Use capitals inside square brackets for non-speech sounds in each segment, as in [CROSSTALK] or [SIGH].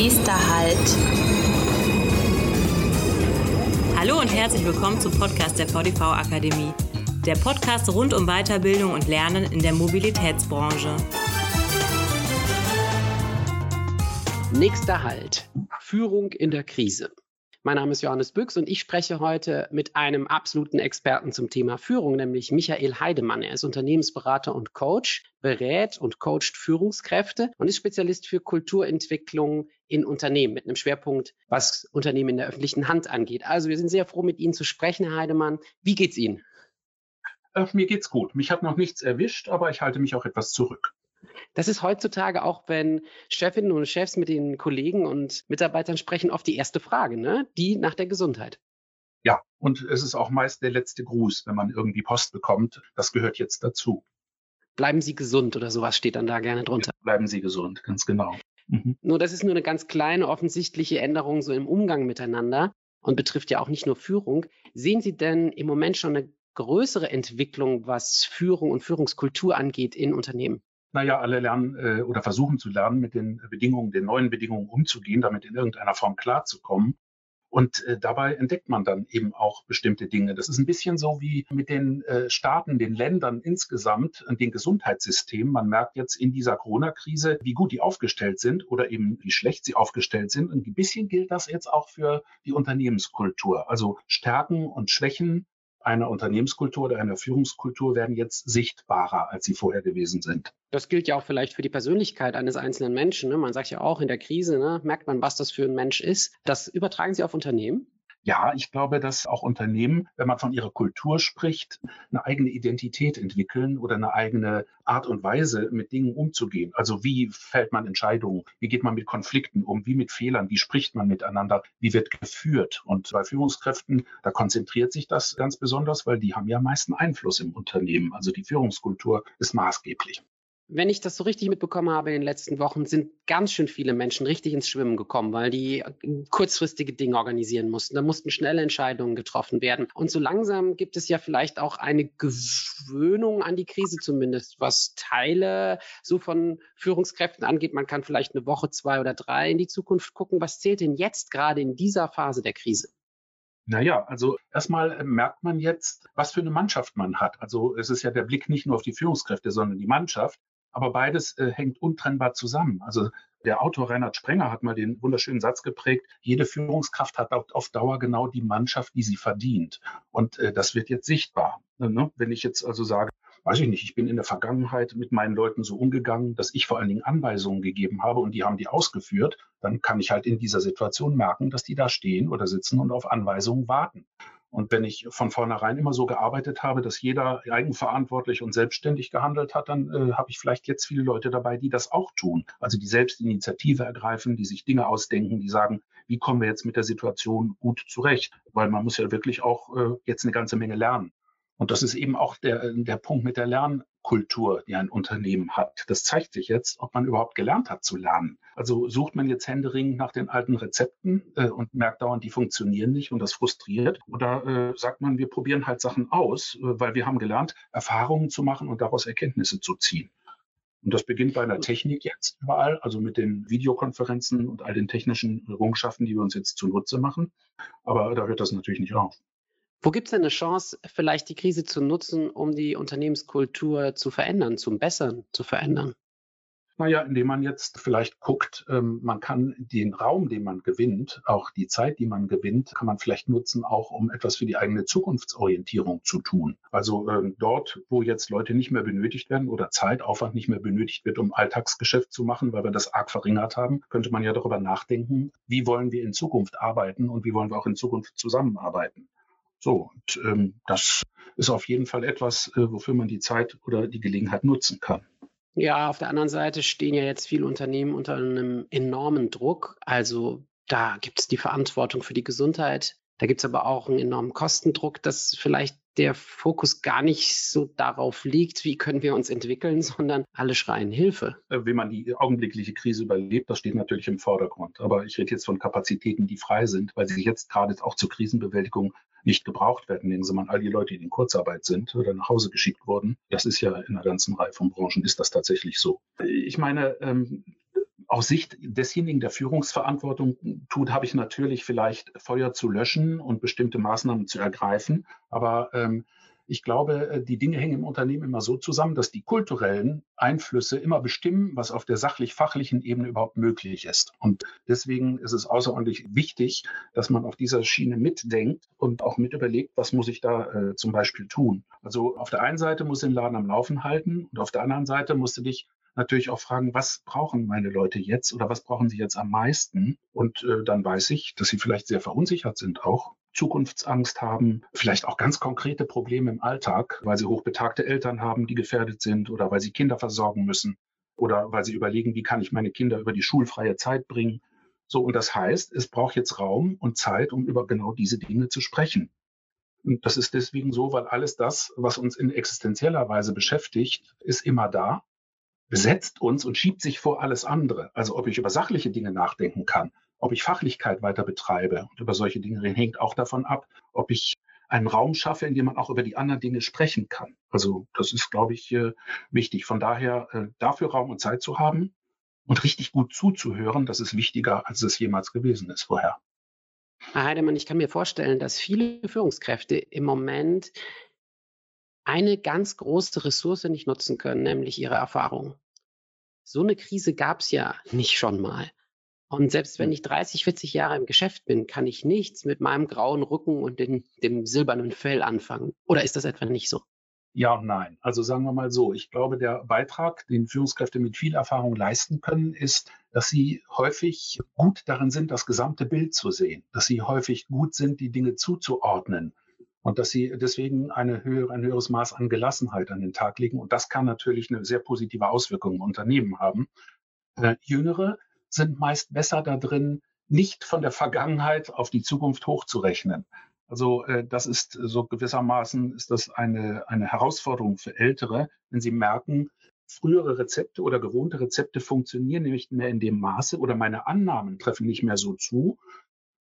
Nächster Halt. Hallo und herzlich willkommen zum Podcast der VDV Akademie. Der Podcast rund um Weiterbildung und Lernen in der Mobilitätsbranche. Nächster Halt. Führung in der Krise. Mein Name ist Johannes Büchs und ich spreche heute mit einem absoluten Experten zum Thema Führung, nämlich Michael Heidemann. Er ist Unternehmensberater und Coach, berät und coacht Führungskräfte und ist Spezialist für Kulturentwicklung in Unternehmen mit einem Schwerpunkt, was Unternehmen in der öffentlichen Hand angeht. Also wir sind sehr froh, mit Ihnen zu sprechen, Herr Heidemann. Wie geht's Ihnen? Äh, mir geht's gut. Mich hat noch nichts erwischt, aber ich halte mich auch etwas zurück. Das ist heutzutage auch, wenn Chefinnen und Chefs mit den Kollegen und Mitarbeitern sprechen, oft die erste Frage, ne? die nach der Gesundheit. Ja, und es ist auch meist der letzte Gruß, wenn man irgendwie Post bekommt. Das gehört jetzt dazu. Bleiben Sie gesund oder sowas steht dann da gerne drunter. Ja, bleiben Sie gesund, ganz genau. Mhm. Nur das ist nur eine ganz kleine offensichtliche Änderung so im Umgang miteinander und betrifft ja auch nicht nur Führung. Sehen Sie denn im Moment schon eine größere Entwicklung, was Führung und Führungskultur angeht in Unternehmen? Naja, alle lernen äh, oder versuchen zu lernen, mit den Bedingungen, den neuen Bedingungen umzugehen, damit in irgendeiner Form klarzukommen. Und äh, dabei entdeckt man dann eben auch bestimmte Dinge. Das ist ein bisschen so wie mit den äh, Staaten, den Ländern insgesamt, und den Gesundheitssystemen. Man merkt jetzt in dieser Corona-Krise, wie gut die aufgestellt sind oder eben wie schlecht sie aufgestellt sind. Und ein bisschen gilt das jetzt auch für die Unternehmenskultur. Also Stärken und Schwächen einer Unternehmenskultur oder einer Führungskultur werden jetzt sichtbarer, als sie vorher gewesen sind. Das gilt ja auch vielleicht für die Persönlichkeit eines einzelnen Menschen. Ne? Man sagt ja auch in der Krise, ne, merkt man, was das für ein Mensch ist. Das übertragen Sie auf Unternehmen? Ja, ich glaube, dass auch Unternehmen, wenn man von ihrer Kultur spricht, eine eigene Identität entwickeln oder eine eigene Art und Weise, mit Dingen umzugehen. Also wie fällt man Entscheidungen? Wie geht man mit Konflikten um? Wie mit Fehlern? Wie spricht man miteinander? Wie wird geführt? Und bei Führungskräften, da konzentriert sich das ganz besonders, weil die haben ja meisten Einfluss im Unternehmen. Also die Führungskultur ist maßgeblich wenn ich das so richtig mitbekommen habe in den letzten Wochen, sind ganz schön viele Menschen richtig ins Schwimmen gekommen, weil die kurzfristige Dinge organisieren mussten. Da mussten schnelle Entscheidungen getroffen werden. Und so langsam gibt es ja vielleicht auch eine Gewöhnung an die Krise zumindest, was Teile so von Führungskräften angeht. Man kann vielleicht eine Woche, zwei oder drei in die Zukunft gucken. Was zählt denn jetzt gerade in dieser Phase der Krise? Naja, also erstmal merkt man jetzt, was für eine Mannschaft man hat. Also es ist ja der Blick nicht nur auf die Führungskräfte, sondern die Mannschaft. Aber beides äh, hängt untrennbar zusammen. Also der Autor Reinhard Sprenger hat mal den wunderschönen Satz geprägt, jede Führungskraft hat auf Dauer genau die Mannschaft, die sie verdient. Und äh, das wird jetzt sichtbar. Ne? Wenn ich jetzt also sage, weiß ich nicht, ich bin in der Vergangenheit mit meinen Leuten so umgegangen, dass ich vor allen Dingen Anweisungen gegeben habe und die haben die ausgeführt, dann kann ich halt in dieser Situation merken, dass die da stehen oder sitzen und auf Anweisungen warten. Und wenn ich von vornherein immer so gearbeitet habe, dass jeder eigenverantwortlich und selbstständig gehandelt hat, dann äh, habe ich vielleicht jetzt viele Leute dabei, die das auch tun. Also die selbst Initiative ergreifen, die sich Dinge ausdenken, die sagen, wie kommen wir jetzt mit der Situation gut zurecht? Weil man muss ja wirklich auch äh, jetzt eine ganze Menge lernen. Und das ist eben auch der, der Punkt mit der Lernkultur, die ein Unternehmen hat. Das zeigt sich jetzt, ob man überhaupt gelernt hat zu lernen. Also sucht man jetzt händeringend nach den alten Rezepten äh, und merkt dauernd, die funktionieren nicht und das frustriert. Oder äh, sagt man, wir probieren halt Sachen aus, äh, weil wir haben gelernt, Erfahrungen zu machen und daraus Erkenntnisse zu ziehen. Und das beginnt bei einer Technik jetzt überall, also mit den Videokonferenzen und all den technischen Errungenschaften, die wir uns jetzt zunutze machen. Aber da hört das natürlich nicht auf. Wo gibt es denn eine Chance, vielleicht die Krise zu nutzen, um die Unternehmenskultur zu verändern, zum Besseren zu verändern? Naja, indem man jetzt vielleicht guckt, ähm, man kann den Raum, den man gewinnt, auch die Zeit, die man gewinnt, kann man vielleicht nutzen, auch um etwas für die eigene Zukunftsorientierung zu tun. Also ähm, dort, wo jetzt Leute nicht mehr benötigt werden oder Zeitaufwand nicht mehr benötigt wird, um Alltagsgeschäft zu machen, weil wir das arg verringert haben, könnte man ja darüber nachdenken, wie wollen wir in Zukunft arbeiten und wie wollen wir auch in Zukunft zusammenarbeiten. So, und ähm, das ist auf jeden Fall etwas, äh, wofür man die Zeit oder die Gelegenheit nutzen kann. Ja, auf der anderen Seite stehen ja jetzt viele Unternehmen unter einem enormen Druck. Also da gibt es die Verantwortung für die Gesundheit. Da gibt es aber auch einen enormen Kostendruck, dass vielleicht der Fokus gar nicht so darauf liegt, wie können wir uns entwickeln, [LAUGHS] sondern alle schreien Hilfe. Äh, wie man die augenblickliche Krise überlebt, das steht natürlich im Vordergrund. Aber ich rede jetzt von Kapazitäten, die frei sind, weil sie jetzt gerade auch zur Krisenbewältigung nicht gebraucht werden. Nehmen Sie mal all die Leute, die in Kurzarbeit sind oder nach Hause geschickt wurden. Das ist ja in einer ganzen Reihe von Branchen ist das tatsächlich so. Ich meine, ähm, aus Sicht desjenigen, der Führungsverantwortung tut, habe ich natürlich vielleicht Feuer zu löschen und bestimmte Maßnahmen zu ergreifen. Aber ähm, ich glaube, äh, die Dinge hängen im Unternehmen immer so zusammen, dass die kulturellen Einflüsse immer bestimmen, was auf der sachlich-fachlichen Ebene überhaupt möglich ist. Und deswegen ist es außerordentlich wichtig, dass man auf dieser Schiene mitdenkt und auch mit überlegt, was muss ich da äh, zum Beispiel tun. Also auf der einen Seite muss den Laden am Laufen halten und auf der anderen Seite musst du dich natürlich auch fragen, was brauchen meine Leute jetzt oder was brauchen sie jetzt am meisten? Und äh, dann weiß ich, dass sie vielleicht sehr verunsichert sind auch Zukunftsangst haben, vielleicht auch ganz konkrete Probleme im Alltag, weil sie hochbetagte Eltern haben, die gefährdet sind oder weil sie Kinder versorgen müssen oder weil sie überlegen, wie kann ich meine Kinder über die schulfreie Zeit bringen. So, und das heißt, es braucht jetzt Raum und Zeit, um über genau diese Dinge zu sprechen. Und das ist deswegen so, weil alles das, was uns in existenzieller Weise beschäftigt, ist immer da, besetzt uns und schiebt sich vor alles andere. Also ob ich über sachliche Dinge nachdenken kann, ob ich Fachlichkeit weiter betreibe und über solche Dinge hängt auch davon ab, ob ich einen Raum schaffe, in dem man auch über die anderen Dinge sprechen kann. Also das ist, glaube ich, wichtig. Von daher äh, dafür Raum und Zeit zu haben und richtig gut zuzuhören, das ist wichtiger, als es jemals gewesen ist vorher. Herr Heidemann, ich kann mir vorstellen, dass viele Führungskräfte im Moment eine ganz große Ressource nicht nutzen können, nämlich ihre Erfahrung. So eine Krise gab es ja nicht schon mal. Und selbst wenn ich 30, 40 Jahre im Geschäft bin, kann ich nichts mit meinem grauen Rücken und den, dem silbernen Fell anfangen. Oder ist das etwa nicht so? Ja und nein. Also sagen wir mal so, ich glaube, der Beitrag, den Führungskräfte mit viel Erfahrung leisten können, ist, dass sie häufig gut darin sind, das gesamte Bild zu sehen, dass sie häufig gut sind, die Dinge zuzuordnen und dass sie deswegen eine höhere, ein höheres Maß an Gelassenheit an den Tag legen. Und das kann natürlich eine sehr positive Auswirkung im Unternehmen haben. Äh, Jüngere sind meist besser da drin, nicht von der Vergangenheit auf die Zukunft hochzurechnen. Also äh, das ist so gewissermaßen ist das eine, eine Herausforderung für Ältere, wenn sie merken, frühere Rezepte oder gewohnte Rezepte funktionieren nicht mehr in dem Maße oder meine Annahmen treffen nicht mehr so zu.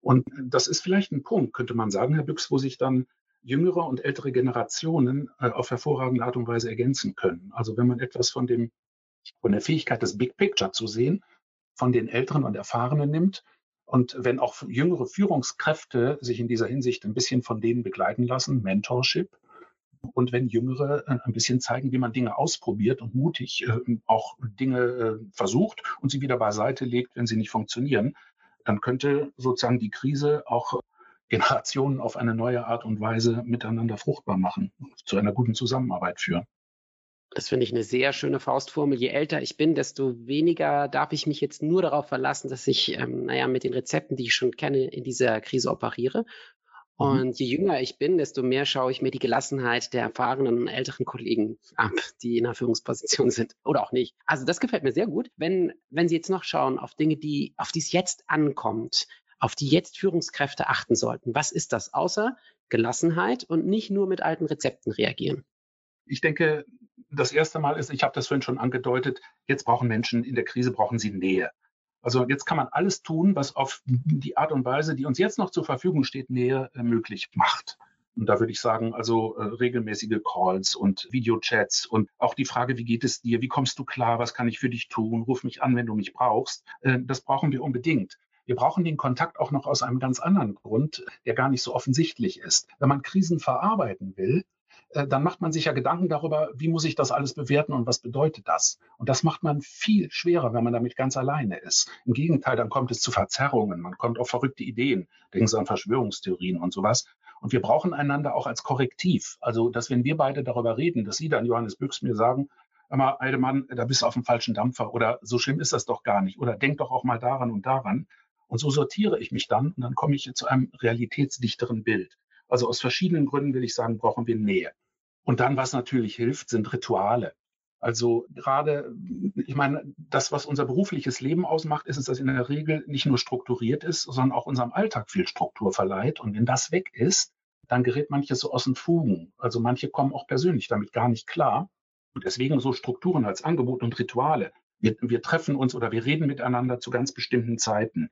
Und das ist vielleicht ein Punkt, könnte man sagen, Herr Büchs, wo sich dann jüngere und ältere Generationen äh, auf hervorragende Art und Weise ergänzen können. Also wenn man etwas von dem, von der Fähigkeit des Big Picture zu sehen, von den Älteren und Erfahrenen nimmt. Und wenn auch jüngere Führungskräfte sich in dieser Hinsicht ein bisschen von denen begleiten lassen, Mentorship, und wenn Jüngere äh, ein bisschen zeigen, wie man Dinge ausprobiert und mutig äh, auch Dinge äh, versucht und sie wieder beiseite legt, wenn sie nicht funktionieren, dann könnte sozusagen die Krise auch Generationen auf eine neue Art und Weise miteinander fruchtbar machen, zu einer guten Zusammenarbeit führen. Das finde ich eine sehr schöne Faustformel. Je älter ich bin, desto weniger darf ich mich jetzt nur darauf verlassen, dass ich, ähm, naja, mit den Rezepten, die ich schon kenne, in dieser Krise operiere. Mhm. Und je jünger ich bin, desto mehr schaue ich mir die Gelassenheit der erfahrenen und älteren Kollegen ab, die in einer Führungsposition sind [LAUGHS] oder auch nicht. Also das gefällt mir sehr gut. Wenn, wenn Sie jetzt noch schauen auf Dinge, die, auf die es jetzt ankommt, auf die jetzt Führungskräfte achten sollten, was ist das außer Gelassenheit und nicht nur mit alten Rezepten reagieren? Ich denke, das erste Mal ist, ich habe das vorhin schon angedeutet, jetzt brauchen Menschen in der Krise, brauchen sie Nähe. Also jetzt kann man alles tun, was auf die Art und Weise, die uns jetzt noch zur Verfügung steht, Nähe äh, möglich macht. Und da würde ich sagen, also äh, regelmäßige Calls und Videochats und auch die Frage, wie geht es dir, wie kommst du klar, was kann ich für dich tun, ruf mich an, wenn du mich brauchst, äh, das brauchen wir unbedingt. Wir brauchen den Kontakt auch noch aus einem ganz anderen Grund, der gar nicht so offensichtlich ist. Wenn man Krisen verarbeiten will, äh, dann macht man sich ja Gedanken darüber, wie muss ich das alles bewerten und was bedeutet das? Und das macht man viel schwerer, wenn man damit ganz alleine ist. Im Gegenteil, dann kommt es zu Verzerrungen, man kommt auf verrückte Ideen, denken Sie an Verschwörungstheorien und sowas. Und wir brauchen einander auch als Korrektiv. Also, dass wenn wir beide darüber reden, dass Sie dann, Johannes Büchs, mir sagen, immer, Eidemann, da bist du auf dem falschen Dampfer oder so schlimm ist das doch gar nicht oder denk doch auch mal daran und daran. Und so sortiere ich mich dann und dann komme ich zu einem realitätsdichteren Bild. Also aus verschiedenen Gründen will ich sagen, brauchen wir Nähe. Und dann, was natürlich hilft, sind Rituale. Also gerade, ich meine, das, was unser berufliches Leben ausmacht, ist es, dass in der Regel nicht nur strukturiert ist, sondern auch unserem Alltag viel Struktur verleiht. Und wenn das weg ist, dann gerät manches so aus den Fugen. Also manche kommen auch persönlich damit gar nicht klar. Und deswegen so Strukturen als Angebot und Rituale. Wir, wir treffen uns oder wir reden miteinander zu ganz bestimmten Zeiten.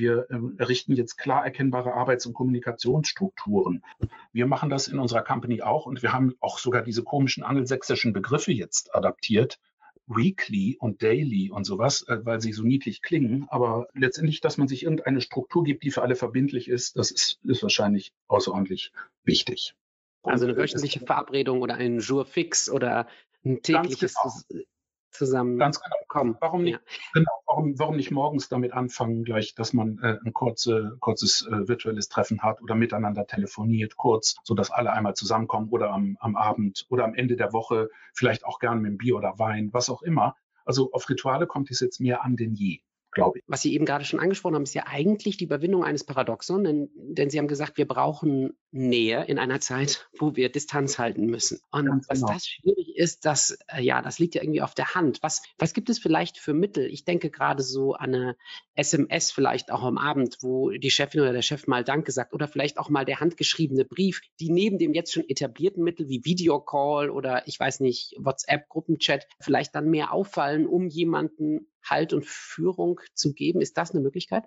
Wir ähm, errichten jetzt klar erkennbare Arbeits- und Kommunikationsstrukturen. Wir machen das in unserer Company auch und wir haben auch sogar diese komischen angelsächsischen Begriffe jetzt adaptiert, Weekly und Daily und sowas, äh, weil sie so niedlich klingen. Aber letztendlich, dass man sich irgendeine Struktur gibt, die für alle verbindlich ist, das ist, ist wahrscheinlich außerordentlich wichtig. Also eine wöchentliche Verabredung oder ein Jour fix oder ein tägliches genau. zusammen Ganz genau. Kommen. Warum nicht, ja. genau, warum, warum nicht morgens damit anfangen, gleich, dass man äh, ein kurze, kurzes äh, virtuelles Treffen hat oder miteinander telefoniert, kurz, sodass alle einmal zusammenkommen oder am, am Abend oder am Ende der Woche, vielleicht auch gerne mit einem Bier oder Wein, was auch immer. Also auf Rituale kommt es jetzt mehr an denn je glaube ich. Was Sie eben gerade schon angesprochen haben, ist ja eigentlich die Überwindung eines Paradoxon, denn, denn Sie haben gesagt, wir brauchen Nähe in einer Zeit, wo wir Distanz halten müssen. Und Ganz dass genau. das schwierig ist, das, äh, ja, das liegt ja irgendwie auf der Hand. Was, was gibt es vielleicht für Mittel? Ich denke gerade so an eine SMS vielleicht auch am Abend, wo die Chefin oder der Chef mal Danke sagt oder vielleicht auch mal der handgeschriebene Brief, die neben dem jetzt schon etablierten Mittel wie Videocall oder ich weiß nicht, WhatsApp, Gruppenchat vielleicht dann mehr auffallen, um jemanden Halt und Führung zu geben. Ist das eine Möglichkeit?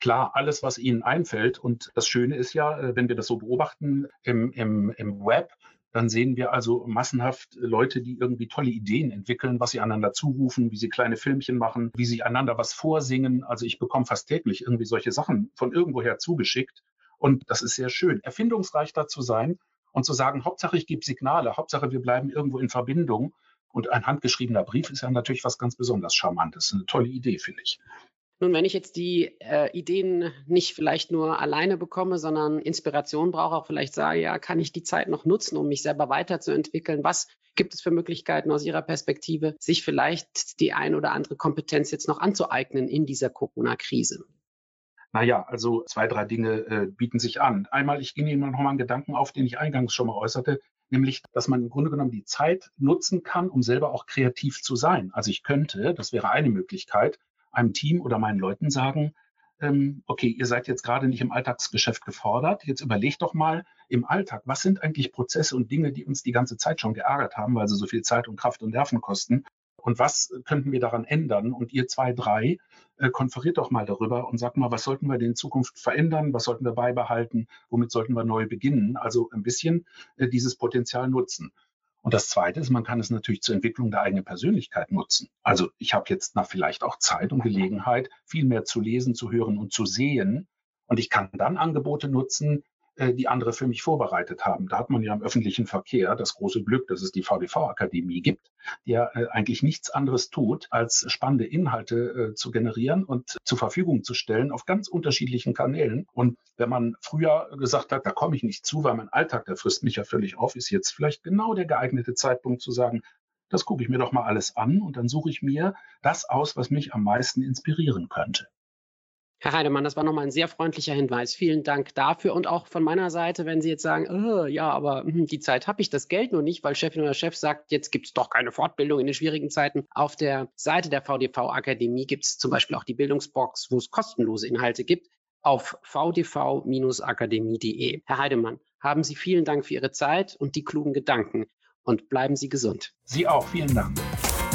Klar, alles, was Ihnen einfällt. Und das Schöne ist ja, äh, wenn wir das so beobachten im, im, im Web, dann sehen wir also massenhaft Leute, die irgendwie tolle Ideen entwickeln, was sie einander zurufen, wie sie kleine Filmchen machen, wie sie einander was vorsingen. Also ich bekomme fast täglich irgendwie solche Sachen von irgendwoher zugeschickt. Und das ist sehr schön, erfindungsreich da zu sein und zu sagen, Hauptsache ich gebe Signale, Hauptsache wir bleiben irgendwo in Verbindung. Und ein handgeschriebener Brief ist ja natürlich was ganz besonders Charmantes. Eine tolle Idee, finde ich. Nun, wenn ich jetzt die äh, Ideen nicht vielleicht nur alleine bekomme, sondern Inspiration brauche, auch vielleicht sage, ja, kann ich die Zeit noch nutzen, um mich selber weiterzuentwickeln? Was gibt es für Möglichkeiten aus Ihrer Perspektive, sich vielleicht die ein oder andere Kompetenz jetzt noch anzueignen in dieser Corona-Krise? Naja, also zwei, drei Dinge äh, bieten sich an. Einmal, ich ging Ihnen noch mal einen Gedanken auf, den ich eingangs schon mal äußerte nämlich, dass man im Grunde genommen die Zeit nutzen kann, um selber auch kreativ zu sein. Also ich könnte, das wäre eine Möglichkeit, einem Team oder meinen Leuten sagen, ähm, okay, ihr seid jetzt gerade nicht im Alltagsgeschäft gefordert, jetzt überlegt doch mal im Alltag, was sind eigentlich Prozesse und Dinge, die uns die ganze Zeit schon geärgert haben, weil sie so viel Zeit und Kraft und Nerven kosten und was könnten wir daran ändern? Und ihr zwei, drei, äh, konferiert doch mal darüber und sagt mal, was sollten wir denn in Zukunft verändern? Was sollten wir beibehalten? Womit sollten wir neu beginnen? Also ein bisschen äh, dieses Potenzial nutzen. Und das Zweite ist, man kann es natürlich zur Entwicklung der eigenen Persönlichkeit nutzen. Also ich habe jetzt na, vielleicht auch Zeit und Gelegenheit, viel mehr zu lesen, zu hören und zu sehen. Und ich kann dann Angebote nutzen, die andere für mich vorbereitet haben. Da hat man ja im öffentlichen Verkehr das große Glück, dass es die VDV-Akademie gibt, die ja äh, eigentlich nichts anderes tut, als spannende Inhalte äh, zu generieren und zur Verfügung zu stellen auf ganz unterschiedlichen Kanälen. Und wenn man früher gesagt hat, da komme ich nicht zu, weil mein Alltag, der frisst mich ja völlig auf, ist jetzt vielleicht genau der geeignete Zeitpunkt zu sagen, das gucke ich mir doch mal alles an und dann suche ich mir das aus, was mich am meisten inspirieren könnte. Herr Heidemann, das war nochmal ein sehr freundlicher Hinweis. Vielen Dank dafür und auch von meiner Seite, wenn Sie jetzt sagen, oh, ja, aber hm, die Zeit habe ich, das Geld nur nicht, weil Chefin oder Chef sagt, jetzt gibt es doch keine Fortbildung in den schwierigen Zeiten. Auf der Seite der VDV-Akademie gibt es zum Beispiel auch die Bildungsbox, wo es kostenlose Inhalte gibt, auf vdv-akademie.de. Herr Heidemann, haben Sie vielen Dank für Ihre Zeit und die klugen Gedanken und bleiben Sie gesund. Sie auch, vielen Dank.